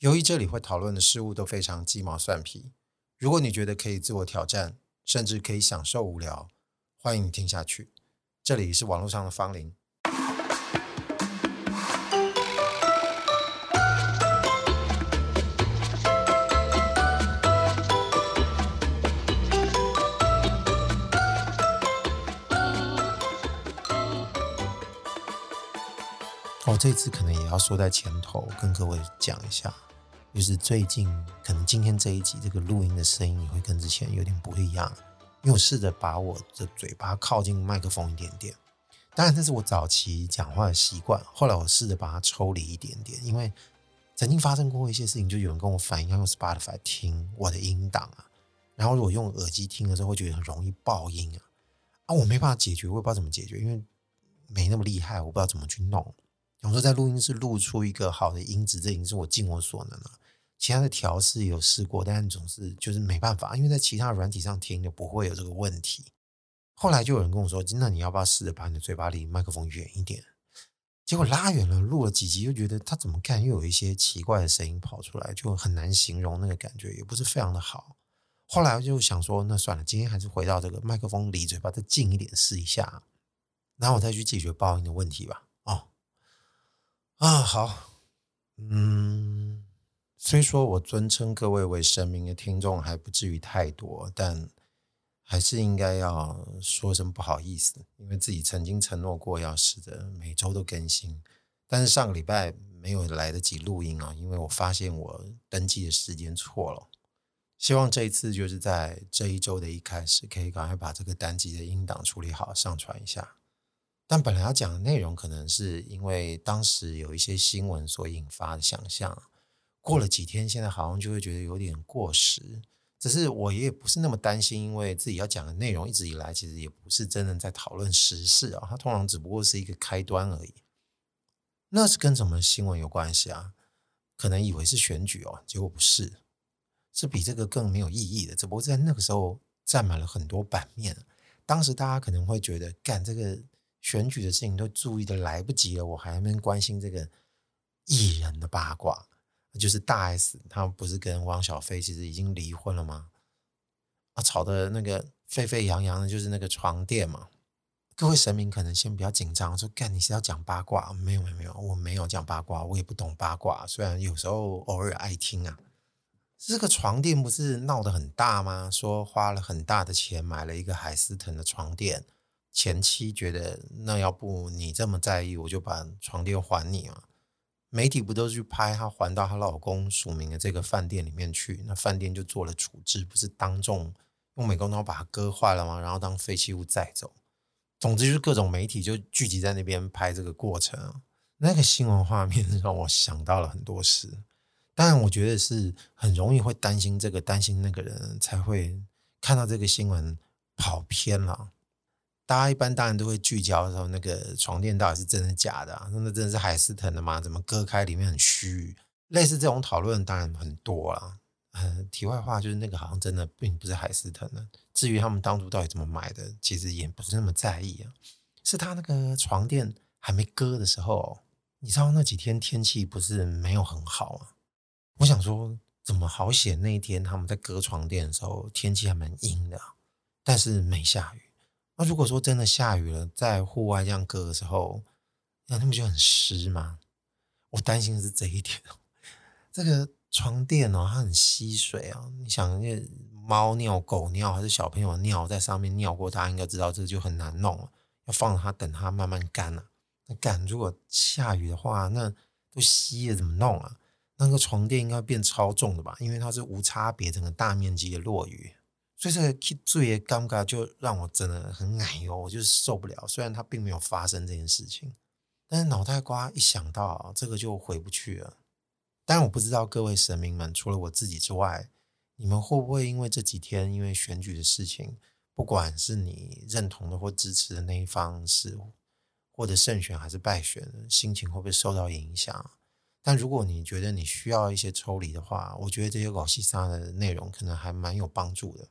由于这里会讨论的事物都非常鸡毛蒜皮，如果你觉得可以自我挑战，甚至可以享受无聊，欢迎你听下去。这里是网络上的芳邻。我、哦、这次可能也要说在前头，跟各位讲一下。就是最近可能今天这一集这个录音的声音也会跟之前有点不一样，因为我试着把我的嘴巴靠近麦克风一点点。当然这是我早期讲话的习惯，后来我试着把它抽离一点点，因为曾经发生过一些事情，就有人跟我反映要用 Spotify 听我的音档啊，然后如果用耳机听的时候会觉得很容易爆音啊，啊我没办法解决，我也不知道怎么解决，因为没那么厉害，我不知道怎么去弄。有时候在录音室录出一个好的音质，这已经是我尽我所能了。其他的调试有试过，但总是就是没办法，因为在其他软体上听就不会有这个问题。后来就有人跟我说：“那你要不要试着把你的嘴巴离麦克风远一点？”结果拉远了，录了几集，又觉得他怎么看又有一些奇怪的声音跑出来，就很难形容那个感觉，也不是非常的好。后来我就想说：“那算了，今天还是回到这个麦克风离嘴巴再近一点试一下，然后我再去解决爆音的问题吧。”哦，啊，好，嗯。虽说我尊称各位为神明的听众还不至于太多，但还是应该要说声不好意思，因为自己曾经承诺过要试着每周都更新，但是上个礼拜没有来得及录音啊，因为我发现我登记的时间错了。希望这一次就是在这一周的一开始，可以赶快把这个单集的音档处理好，上传一下。但本来要讲的内容，可能是因为当时有一些新闻所引发的想象。过了几天，现在好像就会觉得有点过时。只是我也不是那么担心，因为自己要讲的内容一直以来其实也不是真的在讨论时事啊，它通常只不过是一个开端而已。那是跟什么新闻有关系啊？可能以为是选举哦，结果不是，是比这个更没有意义的。只不过在那个时候占满了很多版面。当时大家可能会觉得，干这个选举的事情都注意的来不及了，我还没关心这个艺人的八卦。就是大 S，他不是跟汪小菲其实已经离婚了吗？啊，吵得那个沸沸扬扬的，就是那个床垫嘛。各位神明可能先不要紧张，说干你是要讲八卦？没有没有没有，我没有讲八卦，我也不懂八卦，虽然有时候偶尔爱听啊。这个床垫不是闹得很大吗？说花了很大的钱买了一个海思腾的床垫，前妻觉得那要不你这么在意，我就把床垫还你嘛。媒体不都去拍她还到她老公署名的这个饭店里面去？那饭店就做了处置，不是当众用美工刀把它割坏了吗？然后当废弃物载走。总之就是各种媒体就聚集在那边拍这个过程。那个新闻画面让我想到了很多事。当然，我觉得是很容易会担心这个担心那个人，才会看到这个新闻跑偏了。大家一般当然都会聚焦的时候，那个床垫到底是真的假的啊？那真的是海思腾的吗？怎么割开里面很虚？类似这种讨论当然很多啦。呃，题外话就是那个好像真的并不是海思腾的。至于他们当初到底怎么买的，其实也不是那么在意啊。是他那个床垫还没割的时候，你知道那几天天气不是没有很好啊？我想说，怎么好险那一天他们在割床垫的时候天气还蛮阴的，但是没下雨。那如果说真的下雨了，在户外这样割的时候，那他们就很湿吗？我担心的是这一点哦。这个床垫哦，它很吸水啊。你想，那猫尿、狗尿还是小朋友尿在上面尿过，大家应该知道，这就很难弄了。要放它，等它慢慢干了。那干，如果下雨的话，那都吸了，怎么弄啊？那个床垫应该变超重的吧？因为它是无差别，整个大面积的落雨。所以这个最尴尬，就让我真的很矮哟，我就是受不了。虽然它并没有发生这件事情，但是脑袋瓜一想到这个就回不去了。但我不知道各位神明们，除了我自己之外，你们会不会因为这几天因为选举的事情，不管是你认同的或支持的那一方是或者胜选还是败选，心情会不会受到影响？但如果你觉得你需要一些抽离的话，我觉得这些搞西沙的内容可能还蛮有帮助的。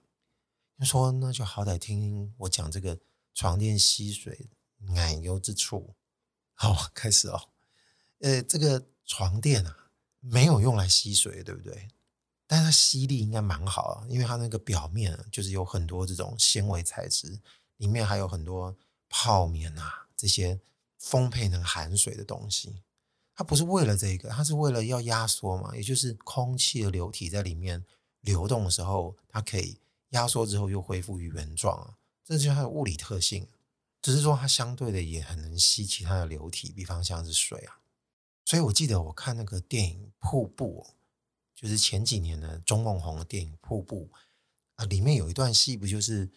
就说那就好歹听我讲这个床垫吸水奶油之处。好，开始哦。呃，这个床垫啊，没有用来吸水，对不对？但它吸力应该蛮好啊，因为它那个表面就是有很多这种纤维材质，里面还有很多泡棉啊，这些丰沛能含水的东西。它不是为了这个，它是为了要压缩嘛，也就是空气的流体在里面流动的时候，它可以压缩之后又恢复于原状啊，这就是它的物理特性。只是说它相对的也很能吸其他的流体，比方像是水啊。所以我记得我看那个电影《瀑布》。就是前几年的钟孟宏的电影《瀑布》啊，里面有一段戏，不就是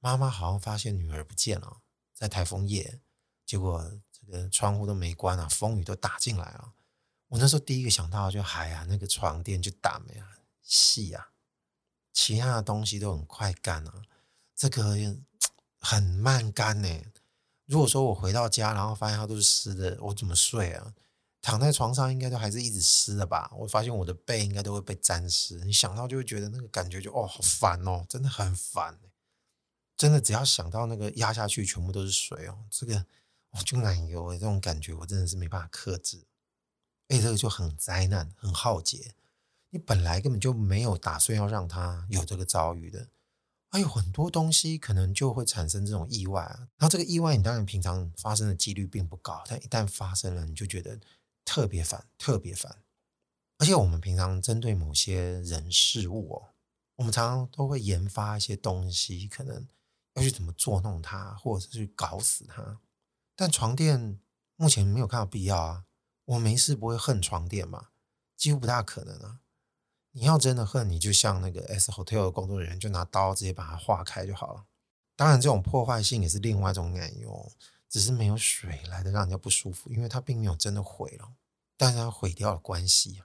妈妈好像发现女儿不见了，在台风夜，结果这个窗户都没关啊，风雨都打进来了。我那时候第一个想到就海啊，那个床垫就打没了，细啊，其他的东西都很快干啊，这个很慢干呢。如果说我回到家，然后发现它都是湿的，我怎么睡啊？躺在床上应该都还是一直湿的吧？我发现我的背应该都会被沾湿。你想到就会觉得那个感觉就哦，好烦哦，真的很烦。真的只要想到那个压下去全部都是水哦，这个我就奶油这种感觉我真的是没办法克制。哎，这个就很灾难，很浩劫。你本来根本就没有打算要让他有这个遭遇的。还有很多东西可能就会产生这种意外啊。然后这个意外你当然平常发生的几率并不高，但一旦发生了，你就觉得。特别烦，特别烦，而且我们平常针对某些人事物哦，我们常常都会研发一些东西，可能要去怎么捉弄它，或者是去搞死它。但床垫目前没有看到必要啊，我没事不会恨床垫嘛，几乎不大可能啊。你要真的恨，你就像那个 S Hotel 的工作人员，就拿刀直接把它划开就好了。当然，这种破坏性也是另外一种奶油。只是没有水来的让人家不舒服，因为它并没有真的毁了，但是它毁掉了关系，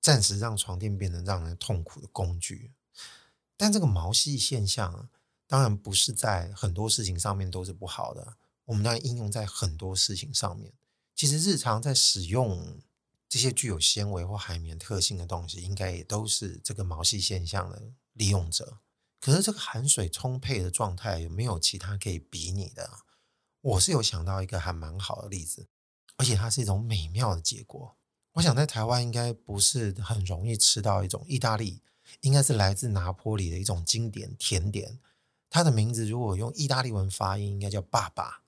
暂时让床垫变得让人痛苦的工具。但这个毛细现象，当然不是在很多事情上面都是不好的。我们当然应用在很多事情上面。其实日常在使用这些具有纤维或海绵特性的东西，应该也都是这个毛细现象的利用者。可是这个含水充沛的状态，有没有其他可以比拟的？我是有想到一个还蛮好的例子，而且它是一种美妙的结果。我想在台湾应该不是很容易吃到一种意大利，应该是来自拿坡里的一种经典甜点。它的名字如果用意大利文发音，应该叫爸爸。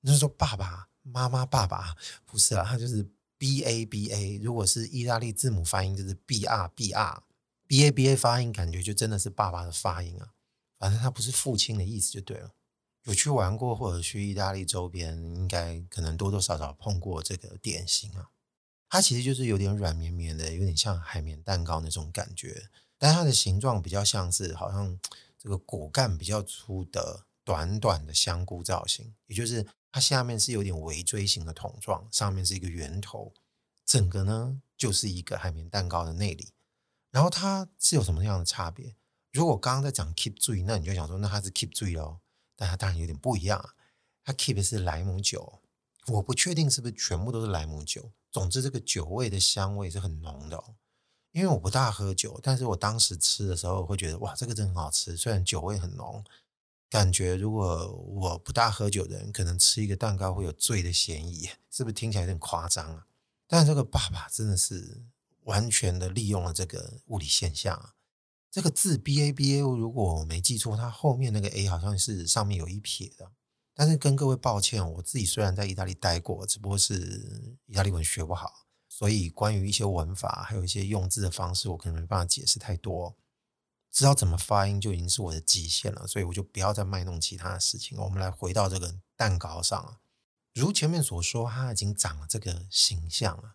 你是说爸爸、妈妈、爸爸？不是啊，它就是 B A B A。如果是意大利字母发音，就是 B R B R。B A B A 发音感觉就真的是爸爸的发音啊。反正它不是父亲的意思就对了。有去玩过或者去意大利周边，应该可能多多少少碰过这个点心啊。它其实就是有点软绵绵的，有点像海绵蛋糕那种感觉，但它的形状比较像是好像这个果干比较粗的短短的香菇造型，也就是它下面是有点围锥形的桶状，上面是一个圆头，整个呢就是一个海绵蛋糕的内里。然后它是有什么样的差别？如果刚刚在讲 keep 注意，那你就想说，那它是 keep 注意哦。但它当然有点不一样，它 keep 的是莱姆酒，我不确定是不是全部都是莱姆酒。总之，这个酒味的香味是很浓的哦。因为我不大喝酒，但是我当时吃的时候会觉得哇，这个真很好吃。虽然酒味很浓，感觉如果我不大喝酒的人，可能吃一个蛋糕会有醉的嫌疑，是不是听起来有点夸张啊？但这个爸爸真的是完全的利用了这个物理现象啊。这个字 B A B A，如果我没记错，它后面那个 A 好像是上面有一撇的。但是跟各位抱歉，我自己虽然在意大利待过，只不过是意大利文学不好，所以关于一些文法还有一些用字的方式，我可能没办法解释太多。知道怎么发音就已经是我的极限了，所以我就不要再卖弄其他的事情。我们来回到这个蛋糕上啊，如前面所说，它已经长了这个形象了。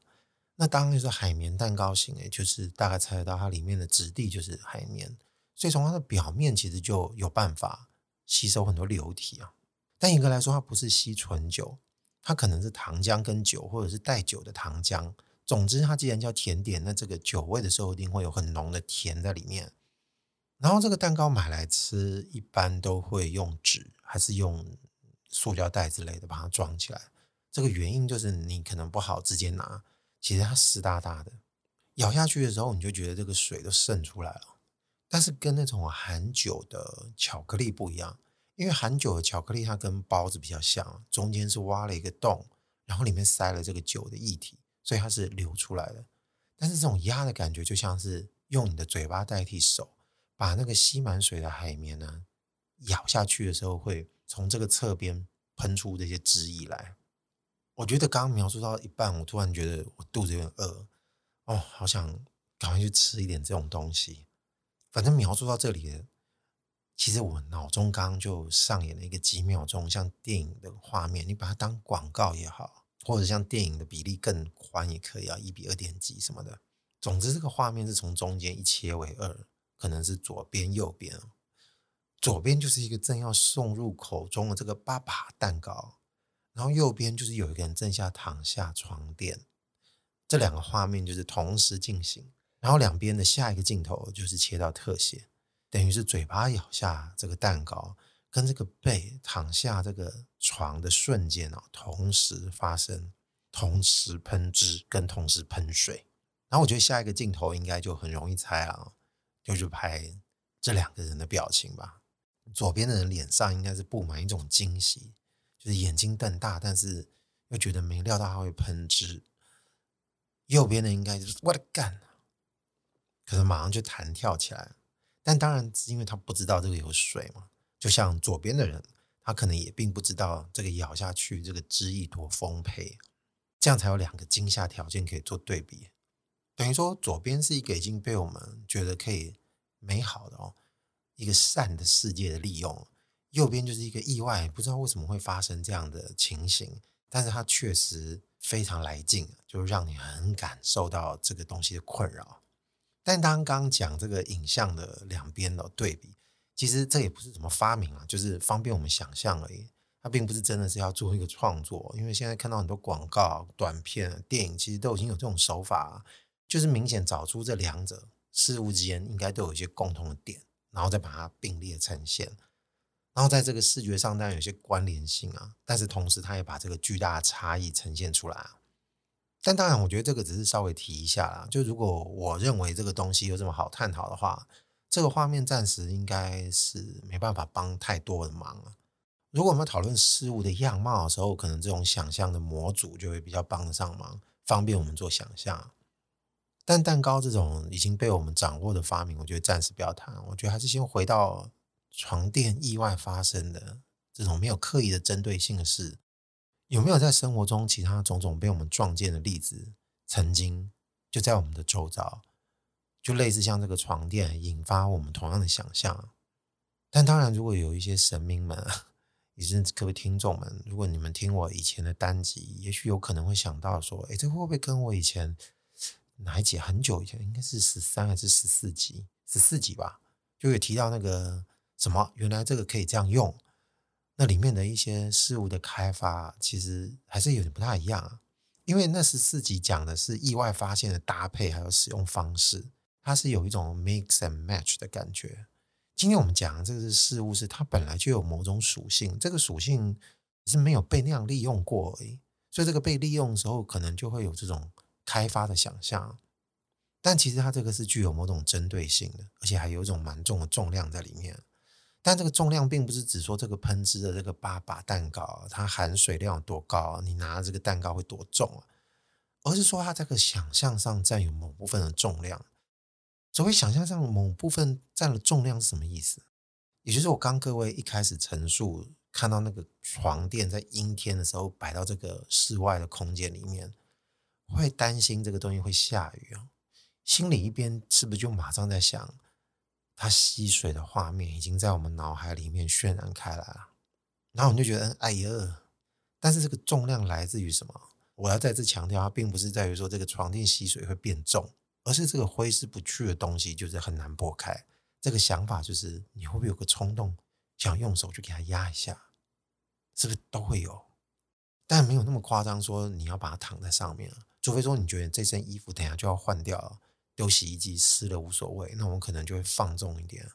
那当然就是海绵蛋糕型，诶，就是大概猜得到它里面的质地就是海绵，所以从它的表面其实就有办法吸收很多流体啊。但严格来说，它不是吸纯酒，它可能是糖浆跟酒，或者是带酒的糖浆。总之，它既然叫甜点，那这个酒味的时候一定会有很浓的甜在里面。然后这个蛋糕买来吃，一般都会用纸还是用塑胶袋之类的把它装起来。这个原因就是你可能不好直接拿。其实它湿哒哒的，咬下去的时候你就觉得这个水都渗出来了。但是跟那种含酒的巧克力不一样，因为含酒的巧克力它跟包子比较像，中间是挖了一个洞，然后里面塞了这个酒的液体，所以它是流出来的。但是这种压的感觉，就像是用你的嘴巴代替手，把那个吸满水的海绵呢咬下去的时候，会从这个侧边喷出这些汁液来。我觉得刚刚描述到一半，我突然觉得我肚子有点饿，哦，好想赶快去吃一点这种东西。反正描述到这里，其实我脑中刚刚就上演了一个几秒钟像电影的画面，你把它当广告也好，或者像电影的比例更宽也可以啊，一比二点几什么的。总之，这个画面是从中间一切为二，可能是左边、右边。左边就是一个正要送入口中的这个爸爸蛋糕。然后右边就是有一个人正下躺下床垫，这两个画面就是同时进行。然后两边的下一个镜头就是切到特写，等于是嘴巴咬下这个蛋糕，跟这个背躺下这个床的瞬间哦，同时发生，同时喷汁跟同时喷水。然后我觉得下一个镜头应该就很容易猜啊，就去拍这两个人的表情吧。左边的人脸上应该是布满一种惊喜。就是眼睛瞪大，但是又觉得没料到他会喷汁。右边的应该就是我的干，可是马上就弹跳起来。但当然是因为他不知道这个有水嘛，就像左边的人，他可能也并不知道这个咬下去这个汁液多丰沛，这样才有两个惊吓条件可以做对比。等于说左边是一个已经被我们觉得可以美好的哦，一个善的世界的利用。右边就是一个意外，不知道为什么会发生这样的情形，但是它确实非常来劲，就让你很感受到这个东西的困扰。但当刚讲这个影像的两边的对比，其实这也不是什么发明啊，就是方便我们想象而已。它并不是真的是要做一个创作，因为现在看到很多广告、短片、电影，其实都已经有这种手法，就是明显找出这两者事物之间应该都有一些共同的点，然后再把它并列呈现。然后在这个视觉上当然有些关联性啊，但是同时它也把这个巨大的差异呈现出来。但当然，我觉得这个只是稍微提一下啦。就如果我认为这个东西有这么好探讨的话，这个画面暂时应该是没办法帮太多的忙了。如果我们讨论事物的样貌的时候，可能这种想象的模组就会比较帮得上忙，方便我们做想象。但蛋糕这种已经被我们掌握的发明，我觉得暂时不要谈。我觉得还是先回到。床垫意外发生的这种没有刻意的针对性的事，有没有在生活中其他种种被我们撞见的例子？曾经就在我们的周遭，就类似像这个床垫引发我们同样的想象。但当然，如果有一些神明们，也是各位听众们，如果你们听我以前的单集，也许有可能会想到说，哎，这会不会跟我以前哪一集很久以前，应该是十三还是十四集？十四集吧，就有提到那个。什么？原来这个可以这样用？那里面的一些事物的开发，其实还是有点不太一样啊。因为那十四集讲的是意外发现的搭配，还有使用方式，它是有一种 mix and match 的感觉。今天我们讲的这个是事物，是它本来就有某种属性，这个属性是没有被那样利用过而已。所以这个被利用的时候，可能就会有这种开发的想象。但其实它这个是具有某种针对性的，而且还有一种蛮重的重量在里面。但这个重量并不是指说这个喷汁的这个八把蛋糕，它含水量有多高，你拿这个蛋糕会多重啊？而是说它这个想象上占有某部分的重量。所谓想象上某部分占了重量是什么意思？也就是我刚各位一开始陈述，看到那个床垫在阴天的时候摆到这个室外的空间里面，会担心这个东西会下雨啊？心里一边是不是就马上在想？它吸水的画面已经在我们脑海里面渲染开来了，然后我们就觉得哎呀，但是这个重量来自于什么？我要再次强调，它并不是在于说这个床垫吸水会变重，而是这个挥之不去的东西就是很难拨开。这个想法就是你会不会有个冲动，想用手去给它压一下？是不是都会有？但没有那么夸张，说你要把它躺在上面，除非说你觉得这身衣服等下就要换掉了。丢洗衣机湿了无所谓，那我们可能就会放纵一点。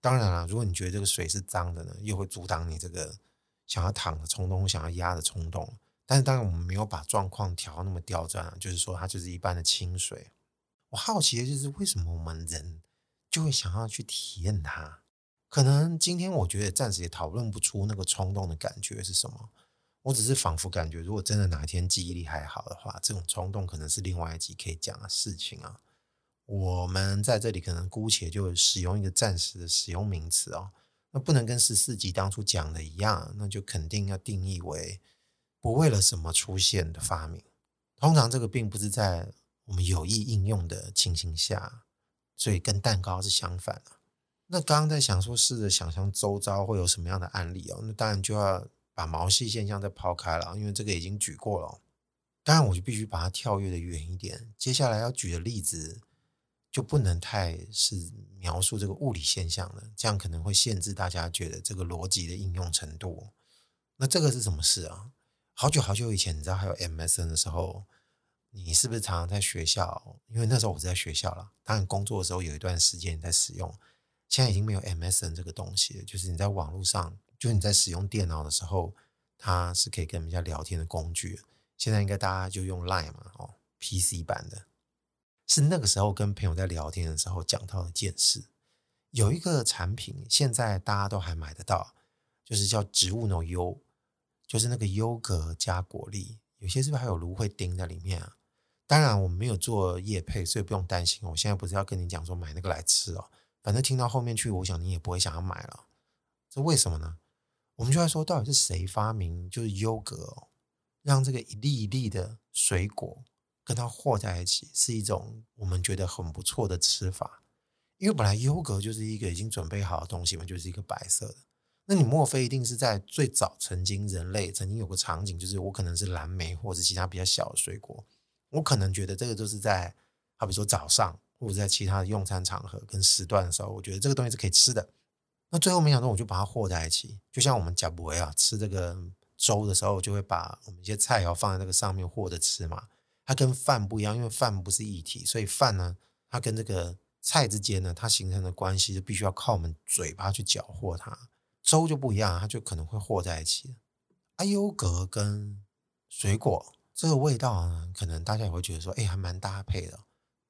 当然了，如果你觉得这个水是脏的呢，又会阻挡你这个想要躺的冲动、想要压的冲动。但是当然，我们没有把状况调那么刁钻，就是说它就是一般的清水。我好奇的就是为什么我们人就会想要去体验它？可能今天我觉得暂时也讨论不出那个冲动的感觉是什么。我只是仿佛感觉，如果真的哪一天记忆力还好的话，这种冲动可能是另外一集可以讲的事情啊。我们在这里可能姑且就使用一个暂时的使用名词哦，那不能跟十四集当初讲的一样，那就肯定要定义为不为了什么出现的发明。通常这个并不是在我们有意应用的情形下，所以跟蛋糕是相反的。那刚刚在想说，试着想象周遭会有什么样的案例哦，那当然就要把毛细现象再抛开了，因为这个已经举过了。当然，我就必须把它跳跃的远一点。接下来要举的例子。就不能太是描述这个物理现象了，这样可能会限制大家觉得这个逻辑的应用程度。那这个是什么事啊？好久好久以前，你知道还有 MSN 的时候，你是不是常常在学校？因为那时候我是在学校了，当然工作的时候有一段时间在使用。现在已经没有 MSN 这个东西了，就是你在网络上，就是你在使用电脑的时候，它是可以跟人家聊天的工具。现在应该大家就用 Line 嘛，哦，PC 版的。是那个时候跟朋友在聊天的时候讲到的一件事，有一个产品现在大家都还买得到，就是叫植物脑优，就是那个优格加果粒，有些是不是还有芦荟丁在里面啊？当然我们没有做叶配，所以不用担心。我现在不是要跟你讲说买那个来吃哦，反正听到后面去，我想你也不会想要买了。这为什么呢？我们就在说到底是谁发明就是优格哦，让这个一粒一粒的水果。跟它和在一起是一种我们觉得很不错的吃法，因为本来优格就是一个已经准备好的东西嘛，就是一个白色的。那你莫非一定是在最早曾经人类曾经有个场景，就是我可能是蓝莓或者其他比较小的水果，我可能觉得这个就是在好比说早上或者在其他的用餐场合跟时段的时候，我觉得这个东西是可以吃的。那最后没想到我就把它和在一起，就像我们呷哺啊吃这个粥的时候，就会把我们一些菜肴放在那个上面和着吃嘛。它跟饭不一样，因为饭不是一体，所以饭呢，它跟这个菜之间呢，它形成的关系就必须要靠我们嘴巴去搅和它。粥就不一样，它就可能会和在一起。啊，优格跟水果这个味道呢，可能大家也会觉得说，哎，还蛮搭配的。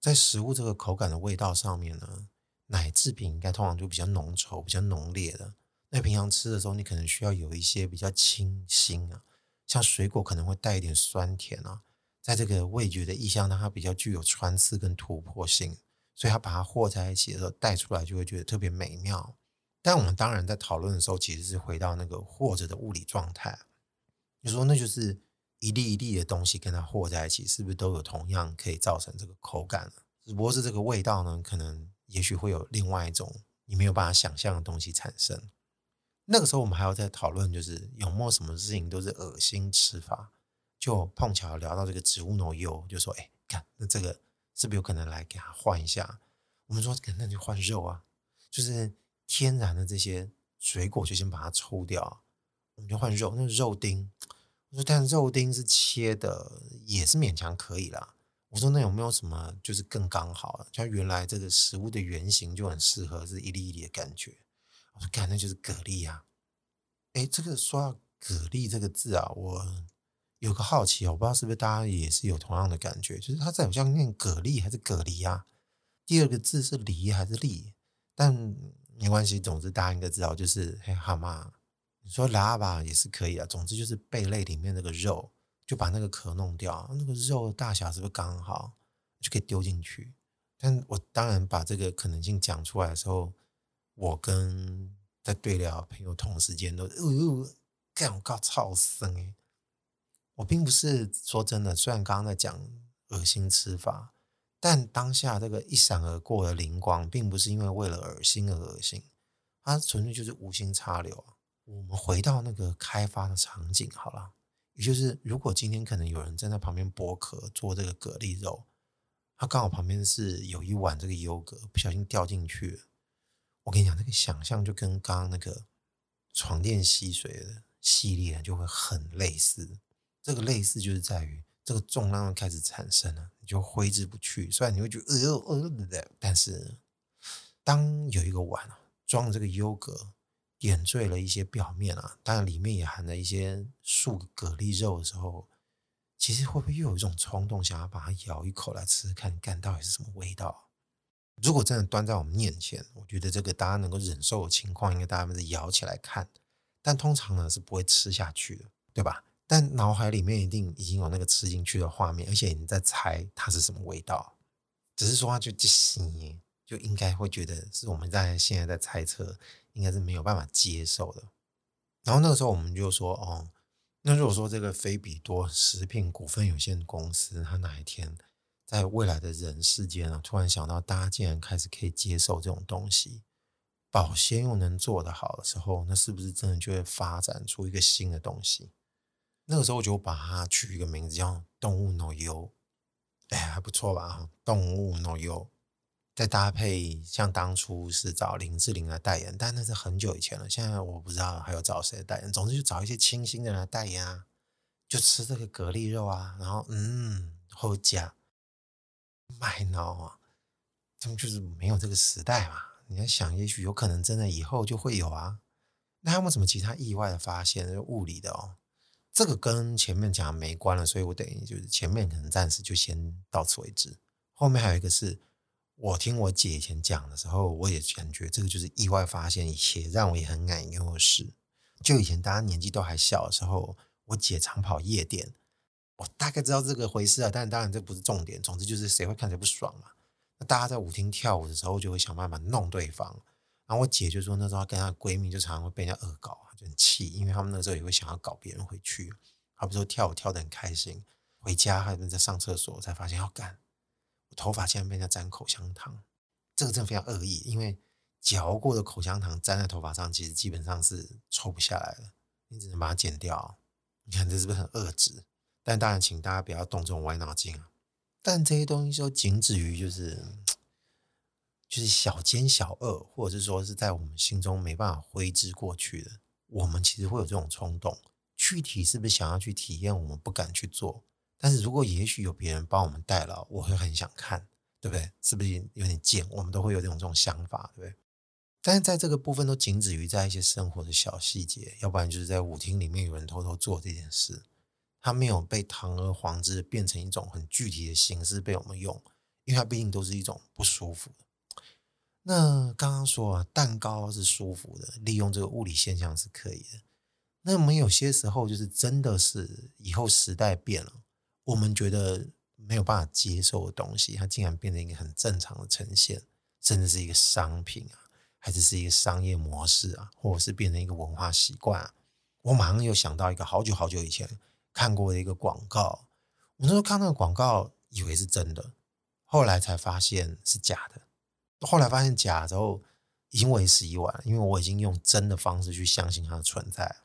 在食物这个口感的味道上面呢，奶制品应该通常就比较浓稠、比较浓烈的。那平常吃的时候，你可能需要有一些比较清新啊，像水果可能会带一点酸甜啊。在这个味觉的意象，它比较具有穿刺跟突破性，所以它把它和在一起的时候带出来，就会觉得特别美妙。但我们当然在讨论的时候，其实是回到那个和着的物理状态。你说那就是一粒一粒的东西跟它和在一起，是不是都有同样可以造成这个口感？只不过是这个味道呢，可能也许会有另外一种你没有办法想象的东西产生。那个时候我们还要再讨论，就是有没有什么事情都是恶心吃法。就碰巧聊到这个植物脑油，就说：“哎，看那这个是不是有可能来给他换一下？”我们说：“那就换肉啊，就是天然的这些水果就先把它抽掉，我们就换肉。那肉丁，我说但肉丁是切的，也是勉强可以啦。我说那有没有什么就是更刚好？像原来这个食物的原型就很适合是一粒一粒的感觉。我说看那就是蛤蜊啊。哎，这个说到蛤蜊这个字啊，我。有个好奇，我不知道是不是大家也是有同样的感觉，就是它在好像念蛤蜊还是蛤蜊啊？第二个字是梨还是栗？但没关系，总之大家应该知道，就是嘿蛤蟆，你说喇叭也是可以啊。总之就是贝类里面那个肉，就把那个壳弄掉，那个肉大小是不是刚好就可以丢进去？但我当然把这个可能性讲出来的时候，我跟在对聊朋友同时间都，哦哟，干我靠，超生诶。我并不是说真的，虽然刚刚在讲恶心吃法，但当下这个一闪而过的灵光，并不是因为为了恶心而恶心，它纯粹就是无心插柳啊。我们回到那个开发的场景好了，也就是如果今天可能有人站在旁边剥壳做这个蛤蜊肉，他刚好旁边是有一碗这个优格，不小心掉进去了。我跟你讲，这个想象就跟刚刚那个床垫吸水的系列就会很类似。这个类似就是在于这个重量开始产生了，你就挥之不去。虽然你会觉得呃呃的，但是当有一个碗啊装这个优格，点缀了一些表面啊，当然里面也含了一些素蛤蜊肉的时候，其实会不会又有一种冲动，想要把它咬一口来吃吃看，看到底是什么味道？如果真的端在我们面前，我觉得这个大家能够忍受的情况，应该大家是咬起来看，但通常呢是不会吃下去的，对吧？但脑海里面一定已经有那个吃进去的画面，而且你在猜它是什么味道，只是说它就就腥，就应该会觉得是我们在现在在猜测，应该是没有办法接受的。然后那个时候我们就说，哦，那如果说这个菲比多食品股份有限公司，它哪一天在未来的人世间啊，突然想到大家竟然开始可以接受这种东西，保鲜又能做得好的时候，那是不是真的就会发展出一个新的东西？那个时候我就把它取一个名字叫“动物 no 油”，哎，还不错吧？动物 no 油，再搭配像当初是找林志玲来代言，但那是很久以前了。现在我不知道还有找谁代言。总之就找一些清新的来代言啊，就吃这个蛤蜊肉啊，然后嗯，后加麦脑啊，他们就是没有这个时代嘛。你要想，也许有可能真的以后就会有啊。那还有什么其他意外的发现？物理的哦。这个跟前面讲没关了，所以我等于就是前面可能暂时就先到此为止。后面还有一个是我听我姐以前讲的时候，我也感觉这个就是意外发现，且让我也很感忧的事。就以前大家年纪都还小的时候，我姐常跑夜店，我大概知道这个回事啊，但当然这不是重点。总之就是谁会看谁不爽嘛。那大家在舞厅跳舞的时候，就会想办法弄对方。然后我姐就说，那时候跟她闺蜜就常常会被人家恶搞。就很气，因为他们那时候也会想要搞别人回去，好比说跳舞跳得很开心，回家还在上厕所才发现要干，头发竟然被人家沾口香糖，这个真的非常恶意，因为嚼过的口香糖粘在头发上，其实基本上是抽不下来的，你只能把它剪掉。你看这是不是很恶质？但当然，请大家不要动这种歪脑筋啊。但这些东西都仅止于就是就是小奸小恶，或者是说是在我们心中没办法挥之过去的。我们其实会有这种冲动，具体是不是想要去体验？我们不敢去做。但是如果也许有别人帮我们代劳，我会很想看，对不对？是不是有点贱？我们都会有这种这种想法，对不对？但是在这个部分都仅止于在一些生活的小细节，要不然就是在舞厅里面有人偷偷做这件事，它没有被堂而皇之变成一种很具体的形式被我们用，因为它毕竟都是一种不舒服的。那刚刚说啊，蛋糕是舒服的，利用这个物理现象是可以的。那我们有些时候就是真的是以后时代变了，我们觉得没有办法接受的东西，它竟然变成一个很正常的呈现，甚至是一个商品啊，还是是一个商业模式啊，或者是变成一个文化习惯啊。我马上又想到一个好久好久以前看过的一个广告，我那时候看那个广告以为是真的，后来才发现是假的。后来发现假之后，已经为时已晚，因为我已经用真的方式去相信它的存在。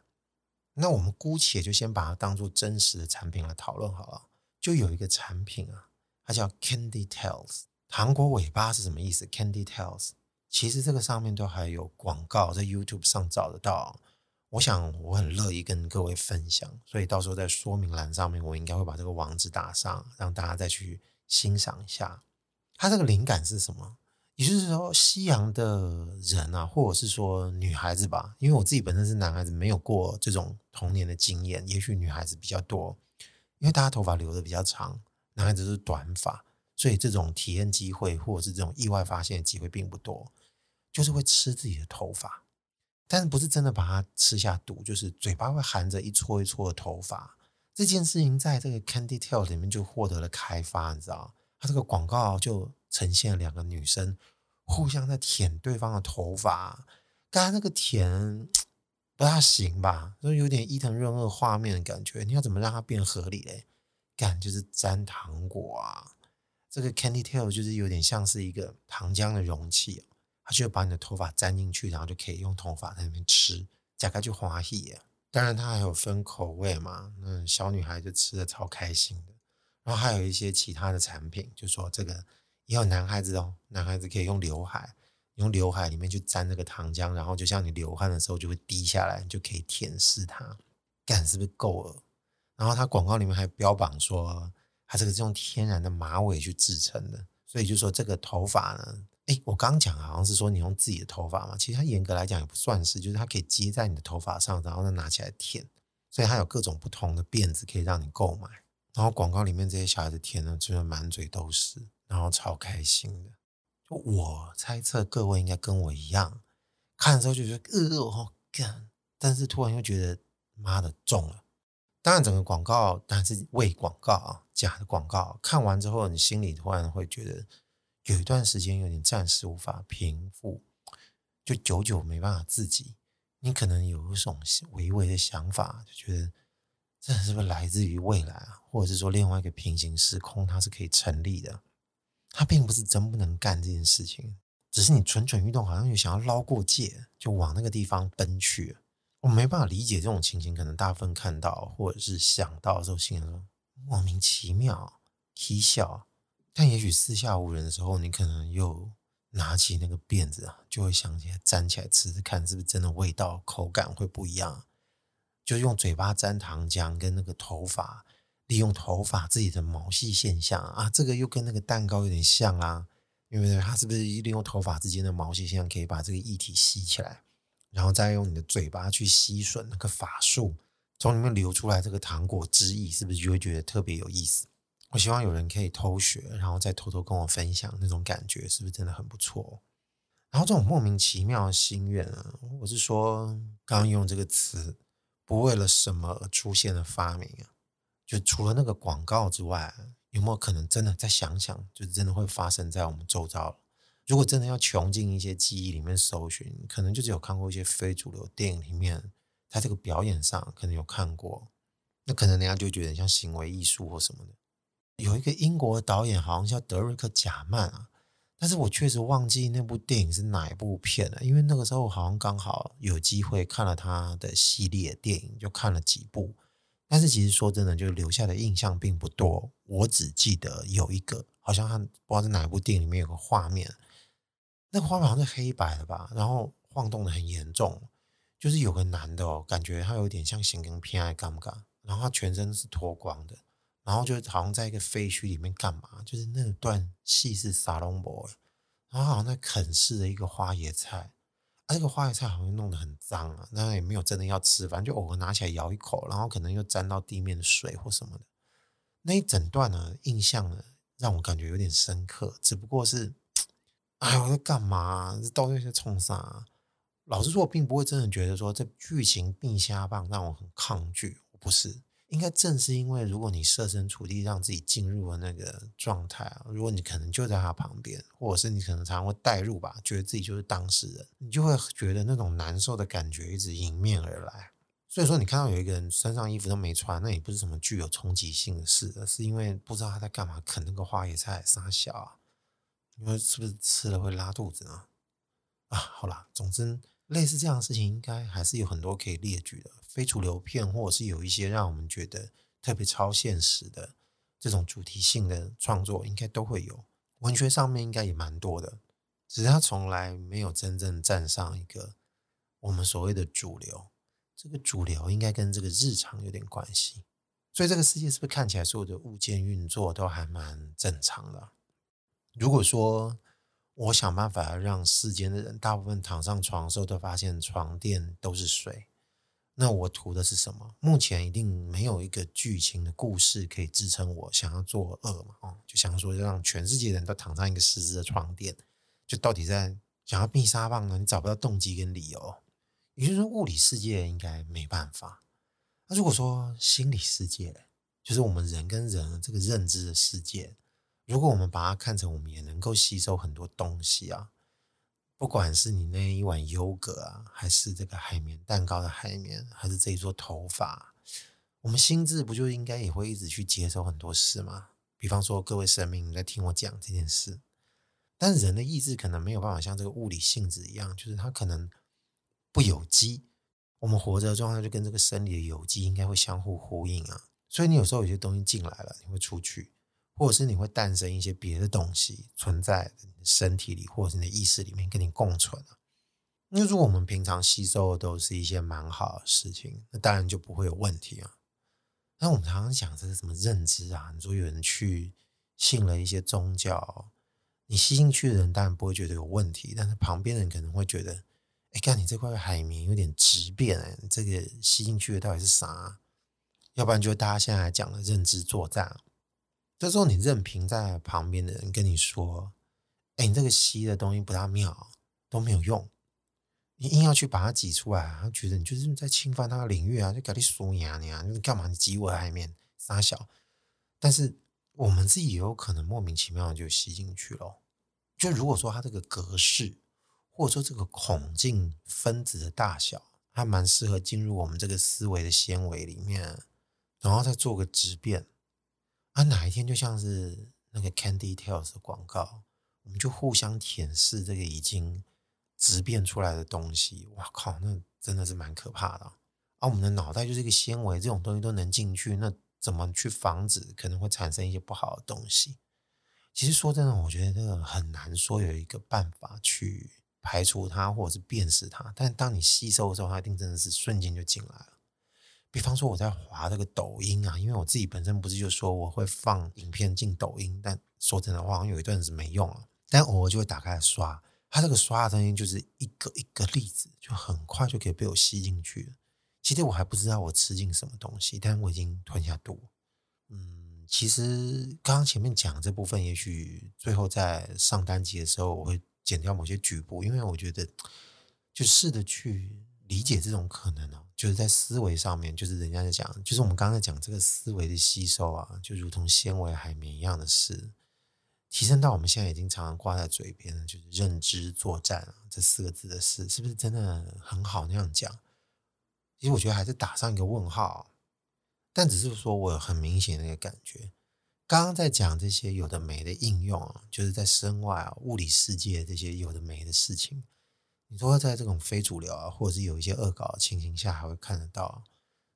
那我们姑且就先把它当做真实的产品来讨论好了。就有一个产品啊，它叫 Candy Tails，糖果尾巴是什么意思？Candy Tails，其实这个上面都还有广告，在 YouTube 上找得到。我想我很乐意跟各位分享，所以到时候在说明栏上面，我应该会把这个网址打上，让大家再去欣赏一下。它这个灵感是什么？也就是说，西洋的人啊，或者是说女孩子吧，因为我自己本身是男孩子，没有过这种童年的经验。也许女孩子比较多，因为大家头发留的比较长，男孩子是短发，所以这种体验机会或者是这种意外发现的机会并不多。就是会吃自己的头发，但是不是真的把它吃下肚，就是嘴巴会含着一撮一撮的头发。这件事情在这个 Candy Tail 里面就获得了开发，你知道？它这个广告就。呈现两个女生互相在舔对方的头发，刚才那个舔不大行吧？就有点伊藤润二画面的感觉。你要怎么让它变合理嘞？干就是粘糖果啊！这个 Candy Tail 就是有点像是一个糖浆的容器，它就把你的头发粘进去，然后就可以用头发在那边吃，夹开就滑稽。当然它还有分口味嘛，那小女孩就吃的超开心的。然后还有一些其他的产品，就说这个。也有男孩子哦，男孩子可以用刘海，用刘海里面去沾那个糖浆，然后就像你流汗的时候就会滴下来，你就可以舔舐它，干是不是够了？然后它广告里面还标榜说，它这个是用天然的马尾去制成的，所以就说这个头发呢，诶，我刚讲好像是说你用自己的头发嘛，其实它严格来讲也不算是，就是它可以接在你的头发上，然后再拿起来舔，所以它有各种不同的辫子可以让你购买。然后广告里面这些小孩子舔呢，真的满嘴都是。然后超开心的，我猜测各位应该跟我一样，看的时候就觉得呃，好干，但是突然又觉得妈的中了，当然，整个广告当然是伪广告啊，假的广告。看完之后，你心里突然会觉得有一段时间有点暂时无法平复，就久久没办法自己。你可能有一种微微的想法，就觉得这是不是来自于未来啊，或者是说另外一个平行时空，它是可以成立的。他并不是真不能干这件事情。只是你蠢蠢欲动，好像有想要捞过界，就往那个地方奔去。我没办法理解这种情形，可能大部分看到或者是想到的时候，心里说莫名其妙、啼笑。但也许四下无人的时候，你可能又拿起那个辫子啊，就会想起来粘起来吃吃看，是不是真的味道、口感会不一样？就用嘴巴沾糖浆，跟那个头发，利用头发自己的毛细现象啊，这个又跟那个蛋糕有点像啊。因为它是不是利用头发之间的毛细现象可以把这个液体吸起来，然后再用你的嘴巴去吸吮那个发束，从里面流出来这个糖果汁液，是不是就会觉得特别有意思？我希望有人可以偷学，然后再偷偷跟我分享那种感觉，是不是真的很不错？然后这种莫名其妙的心愿啊，我是说刚刚用这个词，不为了什么而出现的发明啊，就除了那个广告之外。有没有可能真的再想想，就真的会发生在我们周遭？如果真的要穷尽一些记忆里面搜寻，可能就只有看过一些非主流电影里面，在这个表演上可能有看过，那可能人家就觉得像行为艺术或什么的。有一个英国导演，好像叫德瑞克·贾曼啊，但是我确实忘记那部电影是哪一部片了，因为那个时候好像刚好有机会看了他的系列电影，就看了几部。但是其实说真的，就留下的印象并不多。我只记得有一个，好像他不知道在哪一部电影里面有个画面，那个画面好像是黑白的吧，然后晃动的很严重。就是有个男的哦，感觉他有点像刑警片还干不干，然后他全身是脱光的，然后就好像在一个废墟里面干嘛，就是那段戏是撒隆博，然后好像在啃噬的一个花椰菜。啊，这个花椰菜好像弄得很脏啊，那也没有真的要吃，反正就偶尔拿起来咬一口，然后可能又沾到地面的水或什么的。那一整段呢，印象呢，让我感觉有点深刻。只不过是，哎，我在干嘛？到底是冲啥？老实说，我并不会真的觉得说这剧情并瞎棒让我很抗拒，我不是。应该正是因为，如果你设身处地让自己进入了那个状态啊，如果你可能就在他旁边，或者是你可能常常会带入吧，觉得自己就是当事人，你就会觉得那种难受的感觉一直迎面而来。所以说，你看到有一个人身上衣服都没穿，那也不是什么具有冲击性的事，而是因为不知道他在干嘛，啃那个花椰菜杀小啊，因为是不是吃了会拉肚子呢？啊，好啦，总之。类似这样的事情，应该还是有很多可以列举的非主流片，或者是有一些让我们觉得特别超现实的这种主题性的创作，应该都会有。文学上面应该也蛮多的，只是它从来没有真正站上一个我们所谓的主流。这个主流应该跟这个日常有点关系，所以这个世界是不是看起来所有的物件运作都还蛮正常的？如果说。我想办法让世间的人大部分躺上床的时候都发现床垫都是水。那我图的是什么？目前一定没有一个剧情的故事可以支撑我想要做恶嘛？哦，就想说让全世界人都躺上一个湿湿的床垫，就到底在想要必杀棒呢？你找不到动机跟理由。也就是说，物理世界应该没办法。那如果说心理世界，就是我们人跟人这个认知的世界。如果我们把它看成，我们也能够吸收很多东西啊，不管是你那一碗优格啊，还是这个海绵蛋糕的海绵，还是这一撮头发，我们心智不就应该也会一直去接受很多事吗？比方说，各位神明，在听我讲这件事，但人的意志可能没有办法像这个物理性质一样，就是它可能不有机。我们活着的状态就跟这个生理的有机应该会相互呼应啊，所以你有时候有些东西进来了，你会出去。或者是你会诞生一些别的东西存在你的身体里，或者是你的意识里面跟你共存啊。那如果我们平常吸收的都是一些蛮好的事情，那当然就不会有问题啊。那我们常常讲这是什么认知啊，你说有人去信了一些宗教，你吸进去的人当然不会觉得有问题，但是旁边人可能会觉得，哎，看你这块海绵有点质变，哎，这个吸进去的到底是啥？要不然就大家现在讲的认知作战。这时候，你任凭在旁边的人跟你说：“哎，你这个吸的东西不大妙，都没有用。”你硬要去把它挤出来，他觉得你就是在侵犯他的领域啊，就搞你输赢你啊，你干嘛？你挤我海面傻小？但是我们自己也有可能莫名其妙就吸进去了。就如果说它这个格式，或者说这个孔径分子的大小，还蛮适合进入我们这个思维的纤维里面，然后再做个质变，啊，哪一天就像是那个 Candy Tales 的广告，我们就互相舔舐这个已经直变出来的东西，哇靠，那真的是蛮可怕的。啊，我们的脑袋就是一个纤维，这种东西都能进去，那怎么去防止可能会产生一些不好的东西？其实说真的，我觉得这个很难说有一个办法去排除它，或者是辨识它。但当你吸收的时候，它一定真的是瞬间就进来了。比方说我在滑这个抖音啊，因为我自己本身不是就说我会放影片进抖音，但说真的话，好像有一段时间没用了，但偶尔就会打开刷。它这个刷的声音就是一个一个粒子，就很快就可以被我吸进去。其实我还不知道我吃进什么东西，但我已经吞下肚。嗯，其实刚刚前面讲这部分，也许最后在上单集的时候，我会剪掉某些局部，因为我觉得就试着去理解这种可能哦，就是在思维上面，就是人家在讲，就是我们刚才讲这个思维的吸收啊，就如同纤维海绵一样的事。提升到我们现在已经常常挂在嘴边的，就是认知作战啊，这四个字的事，是不是真的很好那样讲？其实我觉得还是打上一个问号。但只是说我有很明显的一个感觉，刚刚在讲这些有的没的应用啊，就是在身外啊，物理世界这些有的没的事情，你说在这种非主流啊，或者是有一些恶搞的情形下，还会看得到。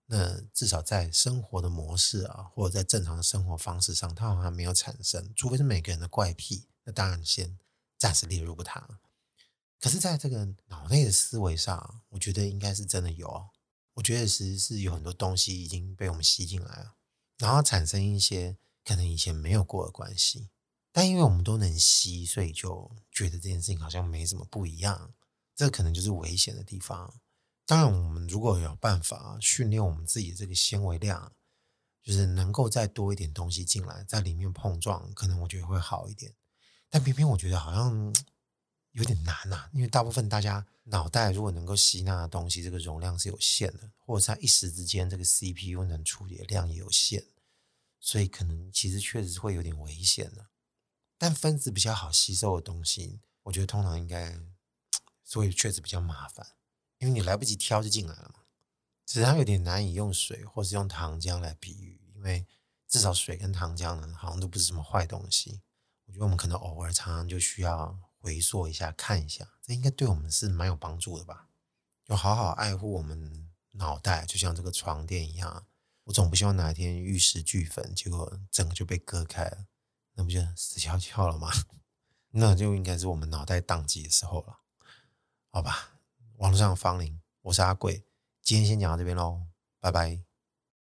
那至少在生活的模式啊，或者在正常的生活方式上，它好像没有产生，除非是每个人的怪癖，那当然先暂时列入不谈。可是，在这个脑内的思维上，我觉得应该是真的有。我觉得其实是有很多东西已经被我们吸进来了，然后产生一些可能以前没有过的关系。但因为我们都能吸，所以就觉得这件事情好像没什么不一样。这可能就是危险的地方。当然，我们如果有办法训练我们自己的这个纤维量，就是能够再多一点东西进来，在里面碰撞，可能我觉得会好一点。但偏偏我觉得好像有点难呐、啊，因为大部分大家脑袋如果能够吸纳的东西，这个容量是有限的，或者在一时之间这个 CPU 能处理的量也有限，所以可能其实确实会有点危险的。但分子比较好吸收的东西，我觉得通常应该，所以确实比较麻烦。因为你来不及挑就进来了嘛，只是它有点难以用水或是用糖浆来比喻，因为至少水跟糖浆呢，好像都不是什么坏东西。我觉得我们可能偶尔常常就需要回溯一下，看一下，这应该对我们是蛮有帮助的吧？就好好爱护我们脑袋，就像这个床垫一样。我总不希望哪一天玉石俱焚，结果整个就被割开了，那不就死翘翘了吗？那就应该是我们脑袋宕机的时候了，好吧？网络上有芳龄，我是阿贵，今天先讲到这边喽，拜拜。